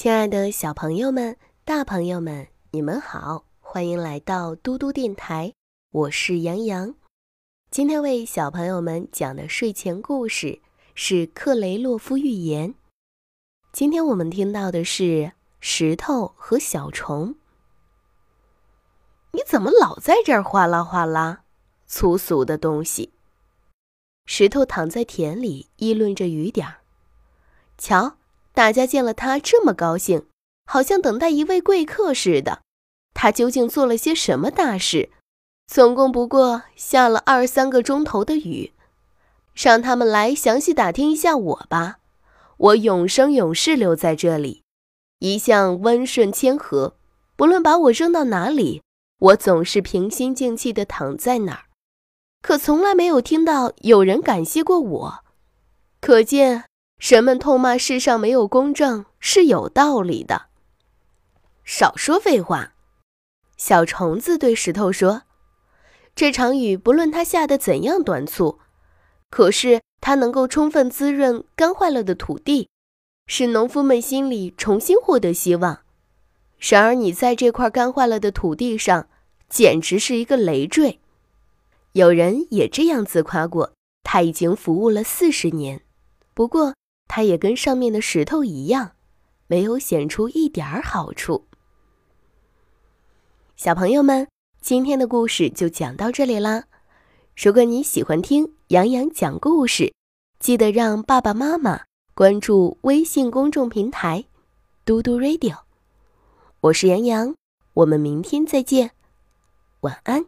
亲爱的小朋友们、大朋友们，你们好，欢迎来到嘟嘟电台，我是杨洋。今天为小朋友们讲的睡前故事是《克雷洛夫寓言》。今天我们听到的是石头和小虫。你怎么老在这儿哗啦哗啦？粗俗的东西！石头躺在田里议论着雨点儿。瞧。大家见了他这么高兴，好像等待一位贵客似的。他究竟做了些什么大事？总共不过下了二三个钟头的雨，让他们来详细打听一下我吧。我永生永世留在这里，一向温顺谦和。不论把我扔到哪里，我总是平心静气地躺在那儿。可从来没有听到有人感谢过我，可见。人们痛骂世上没有公正是有道理的。少说废话，小虫子对石头说：“这场雨不论它下的怎样短促，可是它能够充分滋润干坏了的土地，使农夫们心里重新获得希望。然而你在这块干坏了的土地上，简直是一个累赘。有人也这样自夸过，他已经服务了四十年，不过。”它也跟上面的石头一样，没有显出一点儿好处。小朋友们，今天的故事就讲到这里啦。如果你喜欢听洋洋讲故事，记得让爸爸妈妈关注微信公众平台“嘟嘟 radio”。我是洋洋，我们明天再见，晚安。